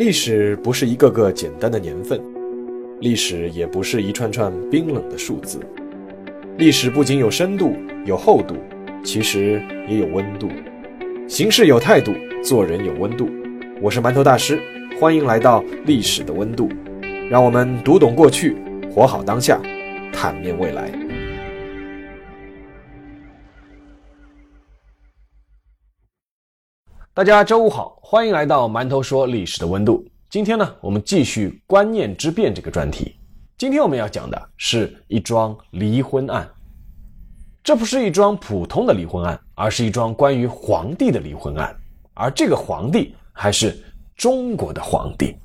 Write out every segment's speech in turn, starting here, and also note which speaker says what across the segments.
Speaker 1: 历史不是一个个简单的年份，历史也不是一串串冰冷的数字。历史不仅有深度、有厚度，其实也有温度。行事有态度，做人有温度。我是馒头大师，欢迎来到历史的温度。让我们读懂过去，活好当下，坦面未来。
Speaker 2: 大家周五好，欢迎来到馒头说历史的温度。今天呢，我们继续观念之变这个专题。今天我们要讲的是一桩离婚案。这不是一桩普通的离婚案，而是一桩关于皇帝的离婚案。而这个皇帝还是中国的皇帝。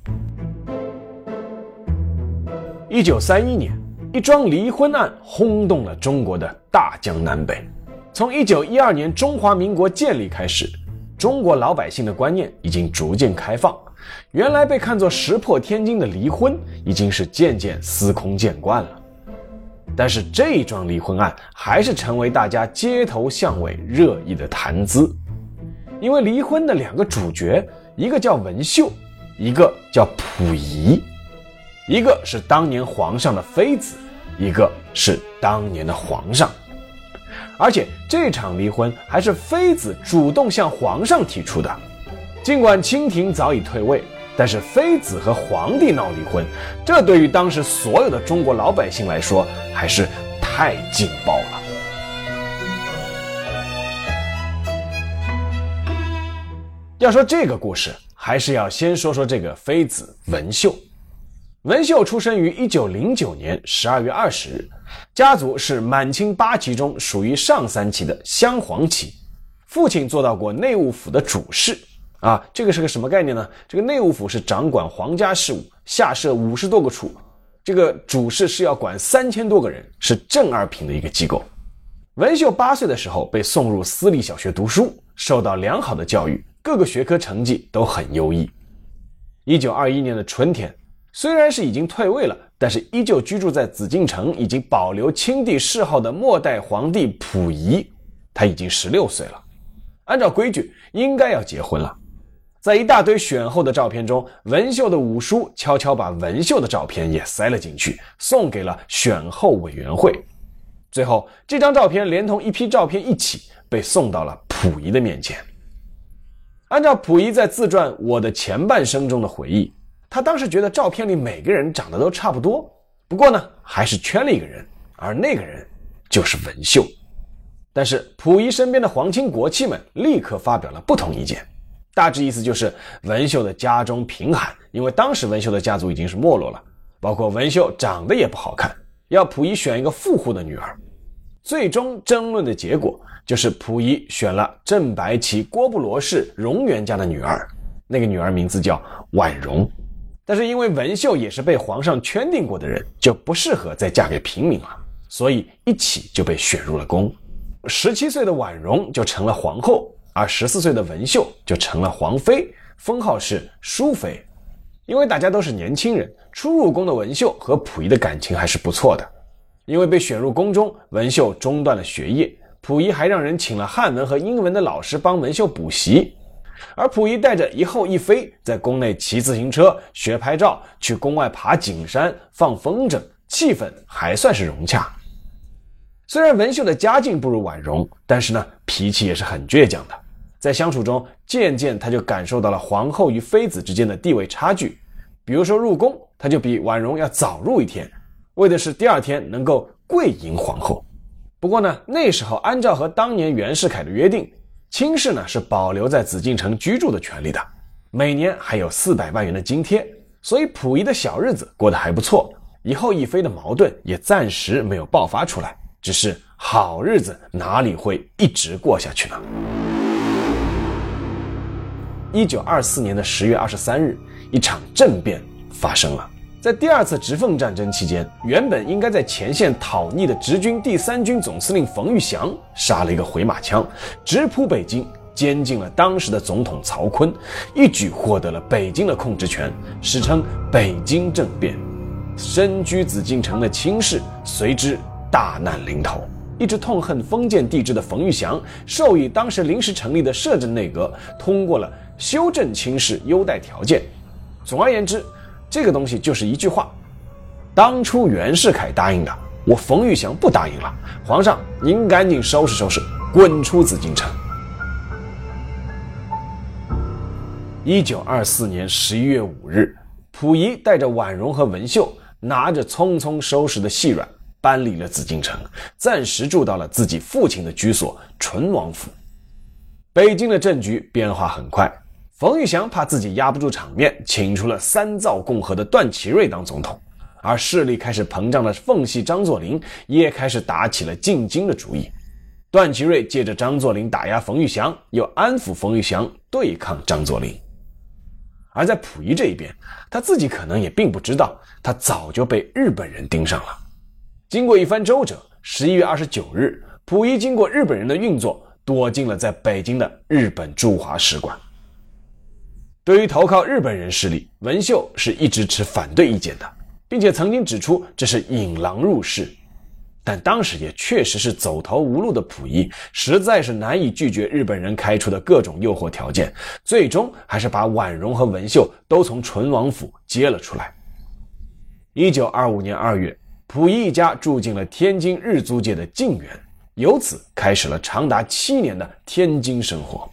Speaker 2: 一九三一年，一桩离婚案轰动了中国的大江南北。从一九一二年中华民国建立开始。中国老百姓的观念已经逐渐开放，原来被看作石破天惊的离婚，已经是渐渐司空见惯了。但是这桩离婚案还是成为大家街头巷尾热议的谈资，因为离婚的两个主角，一个叫文秀，一个叫溥仪，一个是当年皇上的妃子，一个是当年的皇上。而且这场离婚还是妃子主动向皇上提出的。尽管清廷早已退位，但是妃子和皇帝闹离婚，这对于当时所有的中国老百姓来说还是太劲爆了。要说这个故事，还是要先说说这个妃子文秀。文秀出生于一九零九年十二月二十日。家族是满清八旗中属于上三旗的镶黄旗，父亲做到过内务府的主事啊，这个是个什么概念呢？这个内务府是掌管皇家事务，下设五十多个处，这个主事是要管三千多个人，是正二品的一个机构。文秀八岁的时候被送入私立小学读书，受到良好的教育，各个学科成绩都很优异。一九二一年的春天，虽然是已经退位了。但是依旧居住在紫禁城、已经保留清帝谥号的末代皇帝溥仪，他已经十六岁了。按照规矩，应该要结婚了。在一大堆选后的照片中，文秀的五叔悄悄把文秀的照片也塞了进去，送给了选后委员会。最后，这张照片连同一批照片一起被送到了溥仪的面前。按照溥仪在自传《我的前半生》中的回忆。他当时觉得照片里每个人长得都差不多，不过呢，还是圈了一个人，而那个人就是文秀。但是溥仪身边的皇亲国戚们立刻发表了不同意见，大致意思就是文秀的家中贫寒，因为当时文秀的家族已经是没落了，包括文秀长得也不好看，要溥仪选一个富户的女儿。最终争论的结果就是溥仪选了正白旗郭布罗氏荣元家的女儿，那个女儿名字叫婉容。但是因为文秀也是被皇上圈定过的人，就不适合再嫁给平民了，所以一起就被选入了宫。十七岁的婉容就成了皇后，而十四岁的文秀就成了皇妃，封号是淑妃。因为大家都是年轻人，初入宫的文秀和溥仪的感情还是不错的。因为被选入宫中，文秀中断了学业，溥仪还让人请了汉文和英文的老师帮文秀补习。而溥仪带着一后一妃在宫内骑自行车、学拍照，去宫外爬景山、放风筝，气氛还算是融洽。虽然文秀的家境不如婉容，但是呢，脾气也是很倔强的。在相处中，渐渐他就感受到了皇后与妃子之间的地位差距。比如说入宫，他就比婉容要早入一天，为的是第二天能够跪迎皇后。不过呢，那时候按照和当年袁世凯的约定。亲事呢是保留在紫禁城居住的权利的，每年还有四百万元的津贴，所以溥仪的小日子过得还不错。以后一妃的矛盾也暂时没有爆发出来，只是好日子哪里会一直过下去呢？一九二四年的十月二十三日，一场政变发生了。在第二次直奉战争期间，原本应该在前线讨逆的直军第三军总司令冯玉祥杀了一个回马枪，直扑北京，监禁了当时的总统曹锟，一举获得了北京的控制权，史称北京政变。身居紫禁城的清室随之大难临头。一直痛恨封建帝制的冯玉祥，授意当时临时成立的摄政内阁通过了修正清室优待条件。总而言之，这个东西就是一句话：当初袁世凯答应的，我冯玉祥不答应了。皇上，您赶紧收拾收拾，滚出紫禁城。一九二四年十一月五日，溥仪带着婉容和文秀，拿着匆匆收拾的细软，搬离了紫禁城，暂时住到了自己父亲的居所淳王府。北京的政局变化很快，冯玉祥怕自己压不住场面，请出了三造共和的段祺瑞当总统，而势力开始膨胀的奉系张作霖也开始打起了进京的主意。段祺瑞借着张作霖打压冯玉祥，又安抚冯玉祥对抗张作霖。而在溥仪这一边，他自己可能也并不知道，他早就被日本人盯上了。经过一番周折，十一月二十九日，溥仪经过日本人的运作，躲进了在北京的日本驻华使馆。对于投靠日本人势力，文秀是一直持反对意见的，并且曾经指出这是引狼入室。但当时也确实是走投无路的溥仪，实在是难以拒绝日本人开出的各种诱惑条件，最终还是把婉容和文秀都从淳王府接了出来。一九二五年二月，溥仪一家住进了天津日租界的静园，由此开始了长达七年的天津生活。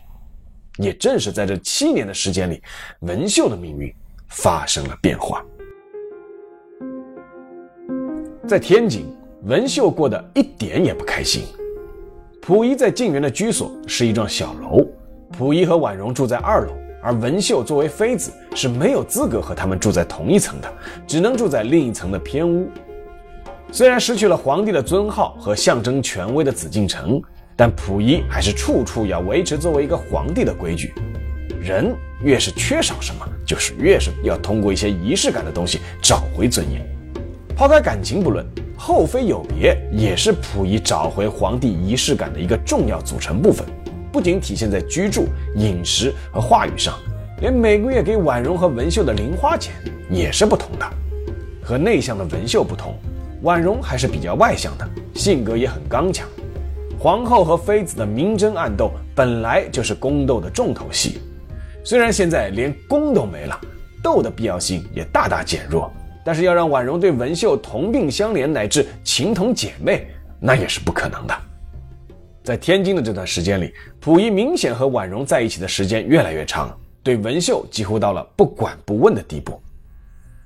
Speaker 2: 也正是在这七年的时间里，文秀的命运发生了变化，在天津。文秀过得一点也不开心。溥仪在静园的居所是一幢小楼，溥仪和婉容住在二楼，而文秀作为妃子是没有资格和他们住在同一层的，只能住在另一层的偏屋。虽然失去了皇帝的尊号和象征权威的紫禁城，但溥仪还是处处要维持作为一个皇帝的规矩。人越是缺少什么，就是越是要通过一些仪式感的东西找回尊严。抛开感情不论。后妃有别也是溥仪找回皇帝仪式感的一个重要组成部分，不仅体现在居住、饮食和话语上，连每个月给婉容和文秀的零花钱也是不同的。和内向的文秀不同，婉容还是比较外向的，性格也很刚强。皇后和妃子的明争暗斗本来就是宫斗的重头戏，虽然现在连宫都没了，斗的必要性也大大减弱。但是要让婉容对文秀同病相怜乃至情同姐妹，那也是不可能的。在天津的这段时间里，溥仪明显和婉容在一起的时间越来越长，对文秀几乎到了不管不问的地步。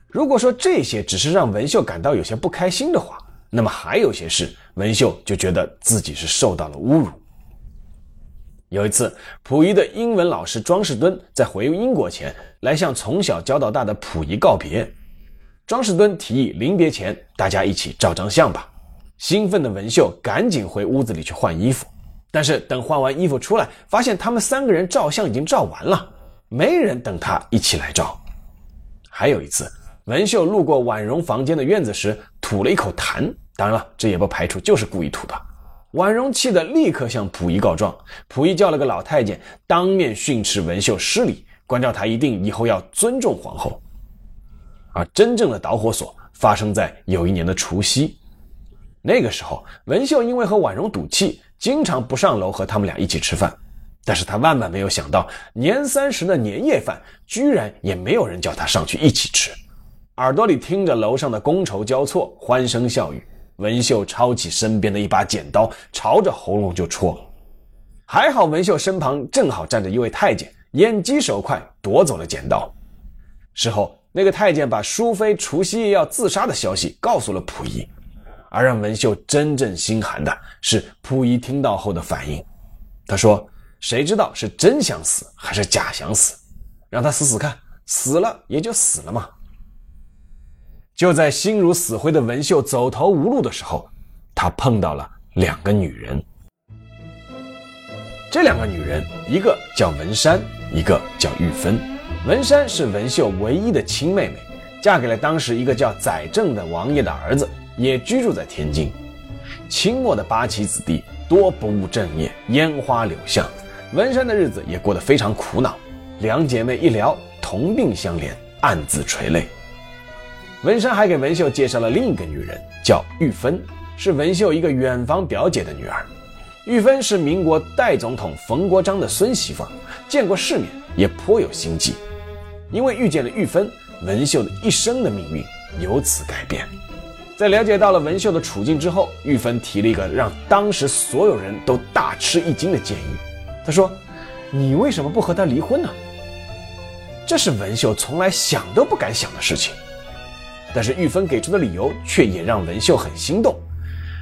Speaker 2: 如果说这些只是让文秀感到有些不开心的话，那么还有些事，文秀就觉得自己是受到了侮辱。有一次，溥仪的英文老师庄士敦在回英国前来向从小教到大的溥仪告别。庄士敦提议临别前大家一起照张相吧。兴奋的文秀赶紧回屋子里去换衣服，但是等换完衣服出来，发现他们三个人照相已经照完了，没人等他一起来照。还有一次，文秀路过婉容房间的院子时吐了一口痰，当然了，这也不排除就是故意吐的。婉容气得立刻向溥仪告状，溥仪叫了个老太监，当面训斥文秀失礼，关照他一定以后要尊重皇后。而真正的导火索发生在有一年的除夕，那个时候，文秀因为和婉容赌气，经常不上楼和他们俩一起吃饭。但是他万万没有想到，年三十的年夜饭居然也没有人叫他上去一起吃。耳朵里听着楼上的觥筹交错、欢声笑语，文秀抄起身边的一把剪刀，朝着喉咙就戳。还好文秀身旁正好站着一位太监，眼疾手快，夺走了剪刀。事后。那个太监把淑妃除夕夜要自杀的消息告诉了溥仪，而让文秀真正心寒的是溥仪听到后的反应。他说：“谁知道是真想死还是假想死？让他死死看，死了也就死了嘛。”就在心如死灰的文秀走投无路的时候，他碰到了两个女人。这两个女人，一个叫文山，一个叫玉芬。文山是文秀唯一的亲妹妹，嫁给了当时一个叫载正的王爷的儿子，也居住在天津。清末的八旗子弟多不务正业，烟花柳巷，文山的日子也过得非常苦恼。两姐妹一聊，同病相怜，暗自垂泪。文山还给文秀介绍了另一个女人，叫玉芬，是文秀一个远房表姐的女儿。玉芬是民国代总统冯国璋的孙媳妇，见过世面，也颇有心计。因为遇见了玉芬，文秀的一生的命运由此改变。在了解到了文秀的处境之后，玉芬提了一个让当时所有人都大吃一惊的建议。她说：“你为什么不和他离婚呢？”这是文秀从来想都不敢想的事情。但是玉芬给出的理由却也让文秀很心动。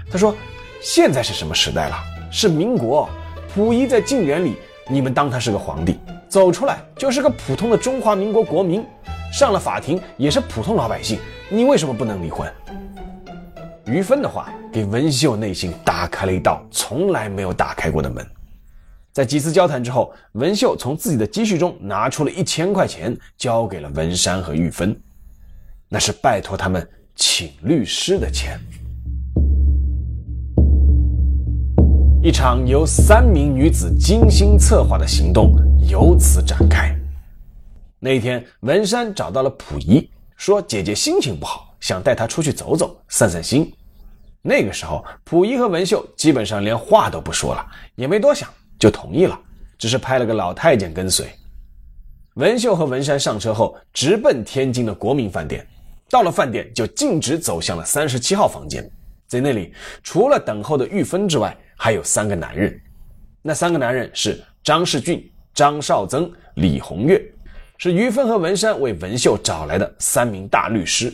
Speaker 2: 他说：“现在是什么时代了？是民国，溥仪在禁园里，你们当他是个皇帝，走出来就是个普通的中华民国国民，上了法庭也是普通老百姓，你为什么不能离婚？”于芬的话给文秀内心打开了一道从来没有打开过的门。在几次交谈之后，文秀从自己的积蓄中拿出了一千块钱，交给了文山和玉芬，那是拜托他们请律师的钱。一场由三名女子精心策划的行动由此展开。那一天，文山找到了溥仪，说姐姐心情不好。想带他出去走走，散散心。那个时候，溥仪和文秀基本上连话都不说了，也没多想就同意了，只是派了个老太监跟随。文秀和文山上车后，直奔天津的国民饭店。到了饭店，就径直走向了三十七号房间。在那里，除了等候的玉芬之外，还有三个男人。那三个男人是张世俊、张绍曾、李红月，是于芬和文山为文秀找来的三名大律师。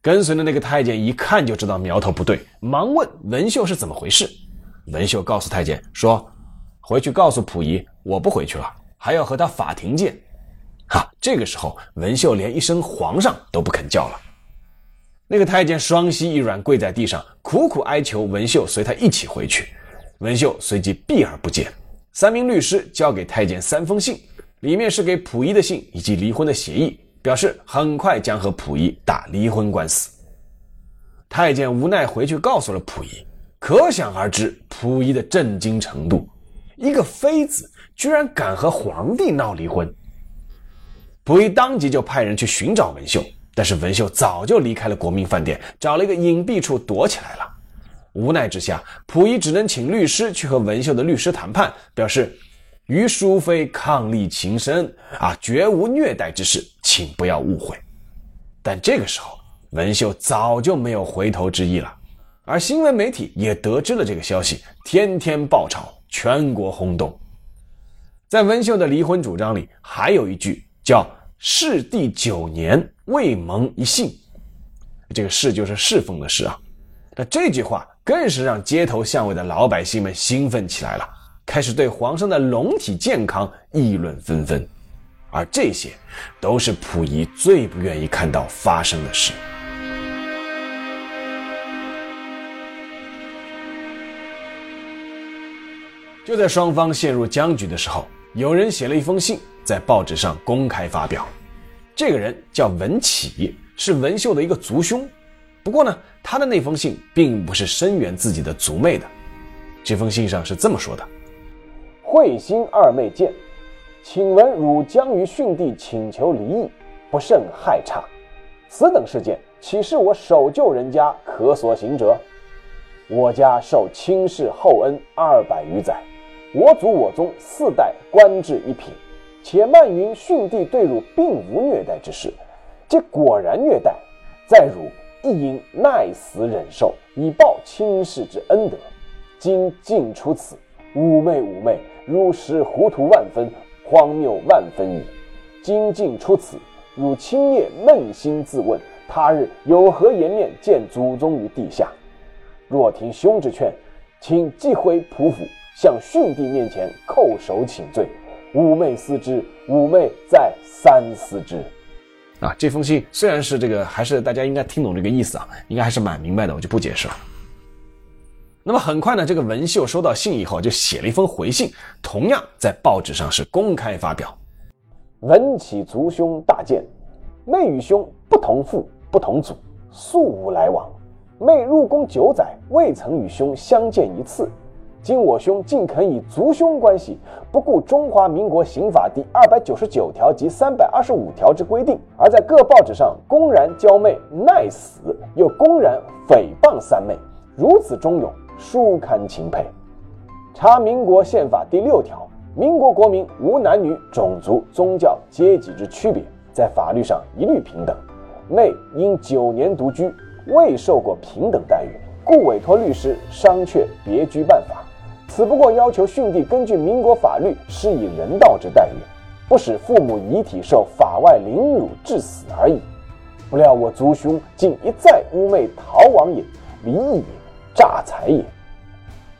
Speaker 2: 跟随的那个太监一看就知道苗头不对，忙问文秀是怎么回事。文秀告诉太监说：“回去告诉溥仪，我不回去了，还要和他法庭见。”哈，这个时候文秀连一声皇上都不肯叫了。那个太监双膝一软，跪在地上，苦苦哀求文秀随他一起回去。文秀随即避而不见。三名律师交给太监三封信，里面是给溥仪的信以及离婚的协议。表示很快将和溥仪打离婚官司。太监无奈回去告诉了溥仪，可想而知溥仪的震惊程度。一个妃子居然敢和皇帝闹离婚。溥仪当即就派人去寻找文秀，但是文秀早就离开了国民饭店，找了一个隐蔽处躲起来了。无奈之下，溥仪只能请律师去和文秀的律师谈判，表示。与淑妃伉俪情深啊，绝无虐待之事，请不要误会。但这个时候，文秀早就没有回头之意了。而新闻媒体也得知了这个消息，天天爆炒，全国轰动。在文秀的离婚主张里，还有一句叫“世帝九年未蒙一幸”，这个“世”就是侍奉的“侍”啊。那这句话更是让街头巷尾的老百姓们兴奋起来了。开始对皇上的龙体健康议论纷纷，而这些都是溥仪最不愿意看到发生的事。就在双方陷入僵局的时候，有人写了一封信，在报纸上公开发表。这个人叫文启，是文秀的一个族兄。不过呢，他的那封信并不是声援自己的族妹的。这封信上是这么说的。
Speaker 3: 慧心二妹见，请闻汝将于训帝请求离异，不慎害差，此等事件岂是我守旧人家可所行者？我家受亲世厚恩二百余载，我祖我宗四代官至一品，且漫云训帝对汝并无虐待之事，即果然虐待，在汝亦应耐死忍受，以报亲世之恩德。今尽出此，妩媚妩媚。汝实糊涂万分，荒谬万分矣。今竟出此，汝今夜扪心自问，他日有何颜面见祖宗于地下？若听兄之劝，请即回仆府，向训帝面前叩首请罪。妩媚思之，妩媚再三思之。
Speaker 2: 啊，这封信虽然是这个，还是大家应该听懂这个意思啊，应该还是蛮明白的，我就不解释了。那么很快呢，这个文秀收到信以后，就写了一封回信，同样在报纸上是公开发表。
Speaker 3: 文起族兄大见，妹与兄不同父不同祖，素无来往。妹入宫九载，未曾与兄相见一次。今我兄竟肯以族兄关系，不顾中华民国刑法第二百九十九条及三百二十五条之规定，而在各报纸上公然娇媚耐死，又公然诽谤三妹，如此忠勇。殊堪钦佩。查民国宪法第六条，民国国民无男女、种族、宗教、阶级之区别，在法律上一律平等。内因九年独居，未受过平等待遇，故委托律师商榷别居办法。此不过要求训帝根据民国法律施以人道之待遇，不使父母遗体受法外凌辱致死而已。不料我族兄竟一再污媚逃亡也，离异也，诈财也。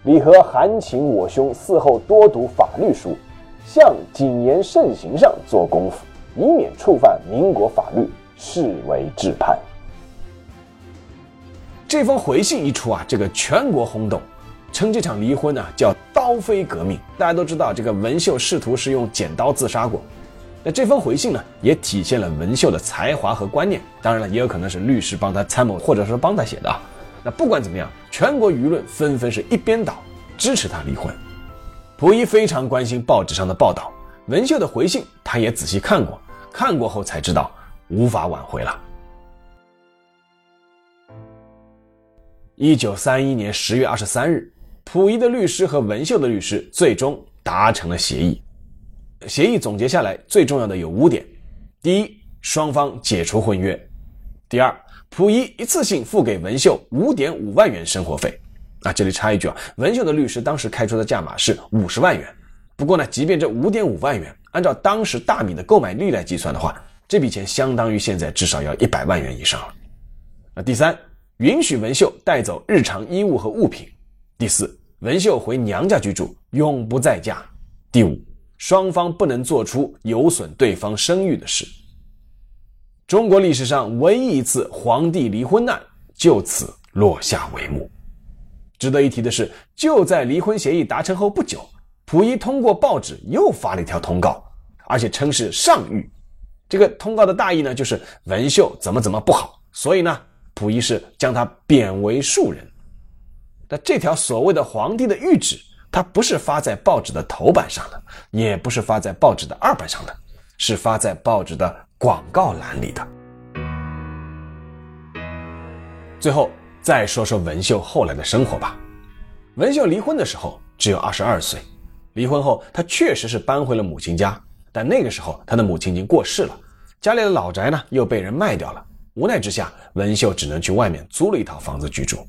Speaker 3: 李和函请我兄嗣后多读法律书，向谨言慎行上做功夫，以免触犯民国法律，视为至判。
Speaker 2: 这封回信一出啊，这个全国轰动，称这场离婚呢叫刀飞革命。大家都知道，这个文秀试图是用剪刀自杀过。那这封回信呢，也体现了文秀的才华和观念。当然了，也有可能是律师帮他参谋，或者说帮他写的啊。那不管怎么样，全国舆论纷纷是一边倒，支持他离婚。溥仪非常关心报纸上的报道，文秀的回信他也仔细看过，看过后才知道无法挽回了。一九三一年十月二十三日，溥仪的律师和文秀的律师最终达成了协议。协议总结下来，最重要的有五点：第一，双方解除婚约；第二，溥仪一次性付给文秀五点五万元生活费。啊，这里插一句啊，文秀的律师当时开出的价码是五十万元。不过呢，即便这五点五万元，按照当时大米的购买力来计算的话，这笔钱相当于现在至少要一百万元以上了。那第三，允许文秀带走日常衣物和物品；第四，文秀回娘家居住，永不再嫁；第五，双方不能做出有损对方声誉的事。中国历史上唯一一次皇帝离婚案就此落下帷幕。值得一提的是，就在离婚协议达成后不久，溥仪通过报纸又发了一条通告，而且称是上谕。这个通告的大意呢，就是文秀怎么怎么不好，所以呢，溥仪是将他贬为庶人。那这条所谓的皇帝的谕旨，它不是发在报纸的头版上的，也不是发在报纸的二版上的，是发在报纸的。广告栏里的。最后再说说文秀后来的生活吧。文秀离婚的时候只有二十二岁，离婚后她确实是搬回了母亲家，但那个时候她的母亲已经过世了，家里的老宅呢又被人卖掉了。无奈之下，文秀只能去外面租了一套房子居住。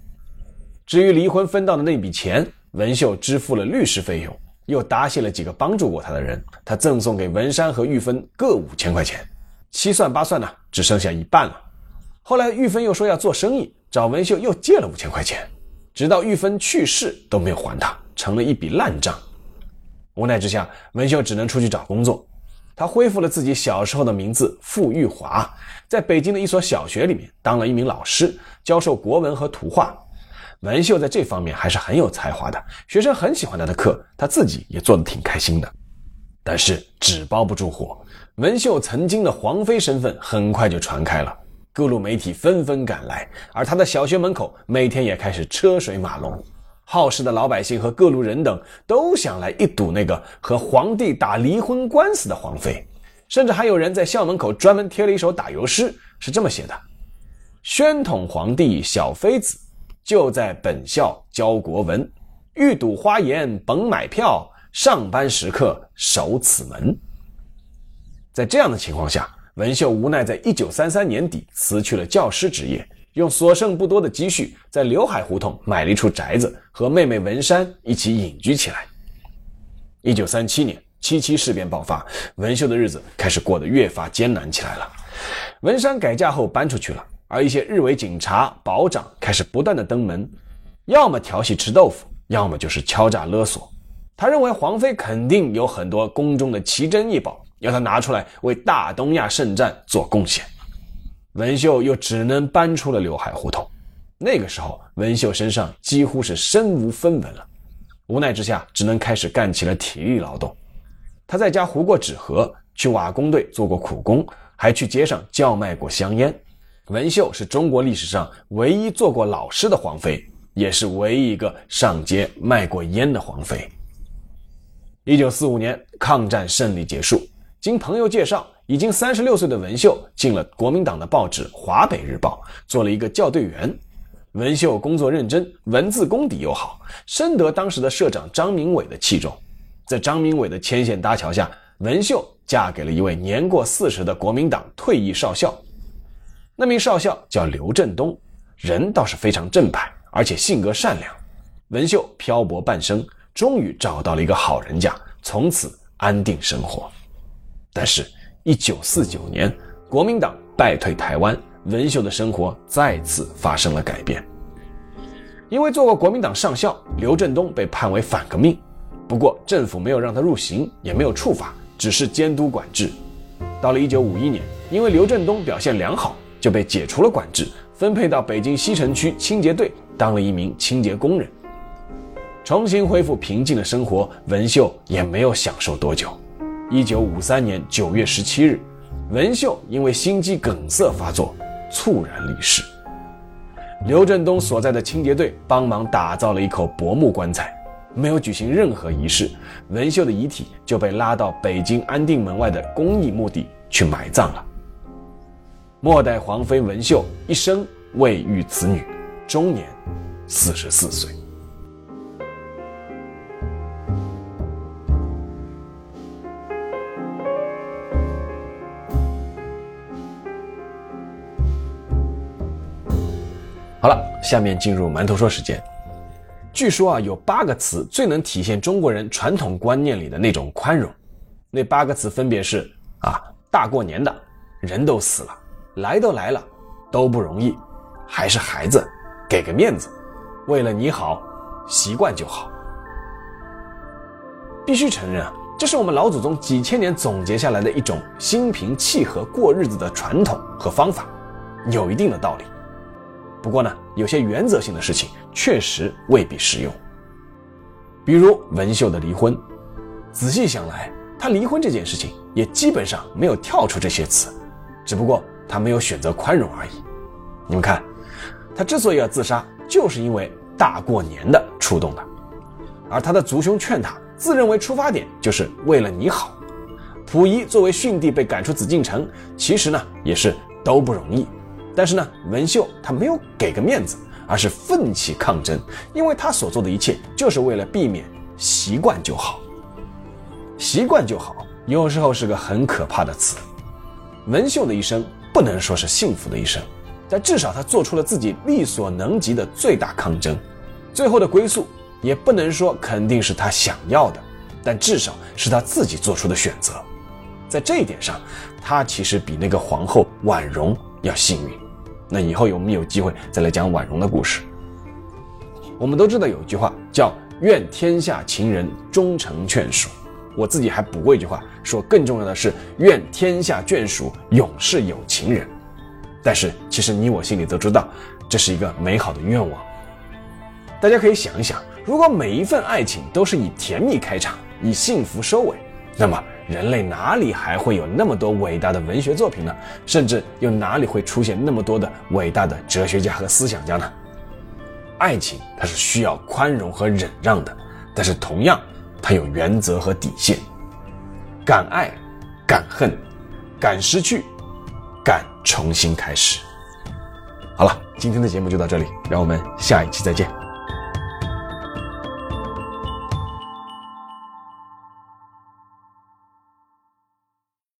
Speaker 2: 至于离婚分到的那笔钱，文秀支付了律师费用，又答谢了几个帮助过她的人，她赠送给文山和玉芬各五千块钱。七算八算呢，只剩下一半了。后来玉芬又说要做生意，找文秀又借了五千块钱，直到玉芬去世都没有还他，成了一笔烂账。无奈之下，文秀只能出去找工作。他恢复了自己小时候的名字傅玉华，在北京的一所小学里面当了一名老师，教授国文和图画。文秀在这方面还是很有才华的，学生很喜欢他的课，他自己也做得挺开心的。但是纸包不住火。文秀曾经的皇妃身份很快就传开了，各路媒体纷纷赶来，而他的小学门口每天也开始车水马龙，好事的老百姓和各路人等都想来一睹那个和皇帝打离婚官司的皇妃，甚至还有人在校门口专门贴了一首打油诗，是这么写的：“宣统皇帝小妃子，就在本校教国文，欲睹花颜甭买票，上班时刻守此门。”在这样的情况下，文秀无奈在一九三三年底辞去了教师职业，用所剩不多的积蓄在刘海胡同买了一处宅子，和妹妹文山一起隐居起来。一九三七年，七七事变爆发，文秀的日子开始过得越发艰难起来了。文山改嫁后搬出去了，而一些日伪警察、保长开始不断的登门，要么调戏吃豆腐，要么就是敲诈勒索。他认为皇妃肯定有很多宫中的奇珍异宝。要他拿出来为大东亚圣战做贡献，文秀又只能搬出了刘海胡同。那个时候，文秀身上几乎是身无分文了，无奈之下，只能开始干起了体力劳动。他在家糊过纸盒，去瓦工队做过苦工，还去街上叫卖过香烟。文秀是中国历史上唯一做过老师的皇妃，也是唯一一个上街卖过烟的皇妃。一九四五年，抗战胜利结束。经朋友介绍，已经三十六岁的文秀进了国民党的报纸《华北日报》，做了一个校对员。文秀工作认真，文字功底又好，深得当时的社长张明伟的器重。在张明伟的牵线搭桥下，文秀嫁给了一位年过四十的国民党退役少校。那名少校叫刘振东，人倒是非常正派，而且性格善良。文秀漂泊半生，终于找到了一个好人家，从此安定生活。但是，一九四九年，国民党败退台湾，文秀的生活再次发生了改变。因为做过国民党上校，刘振东被判为反革命。不过，政府没有让他入刑，也没有处罚，只是监督管制。到了一九五一年，因为刘振东表现良好，就被解除了管制，分配到北京西城区清洁队当了一名清洁工人。重新恢复平静的生活，文秀也没有享受多久。一九五三年九月十七日，文秀因为心肌梗塞发作，猝然离世。刘振东所在的清洁队帮忙打造了一口薄木棺材。没有举行任何仪式，文秀的遗体就被拉到北京安定门外的公益墓地去埋葬了。末代皇妃文秀一生未育子女，终年四十四岁。好了，下面进入馒头说时间。据说啊，有八个词最能体现中国人传统观念里的那种宽容。那八个词分别是啊，大过年的，人都死了，来都来了，都不容易，还是孩子，给个面子，为了你好，习惯就好。必须承认啊，这是我们老祖宗几千年总结下来的一种心平气和过日子的传统和方法，有一定的道理。不过呢，有些原则性的事情确实未必适用。比如文秀的离婚，仔细想来，他离婚这件事情也基本上没有跳出这些词，只不过他没有选择宽容而已。你们看，他之所以要自杀，就是因为大过年的触动的，而他的族兄劝他，自认为出发点就是为了你好。溥仪作为逊帝被赶出紫禁城，其实呢也是都不容易。但是呢，文秀他没有给个面子，而是奋起抗争，因为他所做的一切就是为了避免习惯就好。习惯就好，有时候是个很可怕的词。文秀的一生不能说是幸福的一生，但至少他做出了自己力所能及的最大抗争。最后的归宿也不能说肯定是他想要的，但至少是他自己做出的选择。在这一点上，他其实比那个皇后婉容要幸运。那以后有没有机会再来讲婉容的故事？我们都知道有一句话叫“愿天下情人终成眷属”，我自己还补过一句话，说更重要的是“愿天下眷属永是有情人”。但是其实你我心里都知道，这是一个美好的愿望。大家可以想一想，如果每一份爱情都是以甜蜜开场，以幸福收尾，那么。人类哪里还会有那么多伟大的文学作品呢？甚至又哪里会出现那么多的伟大的哲学家和思想家呢？爱情它是需要宽容和忍让的，但是同样他有原则和底线。敢爱，敢恨，敢失去，敢重新开始。好了，今天的节目就到这里，让我们下一期再见。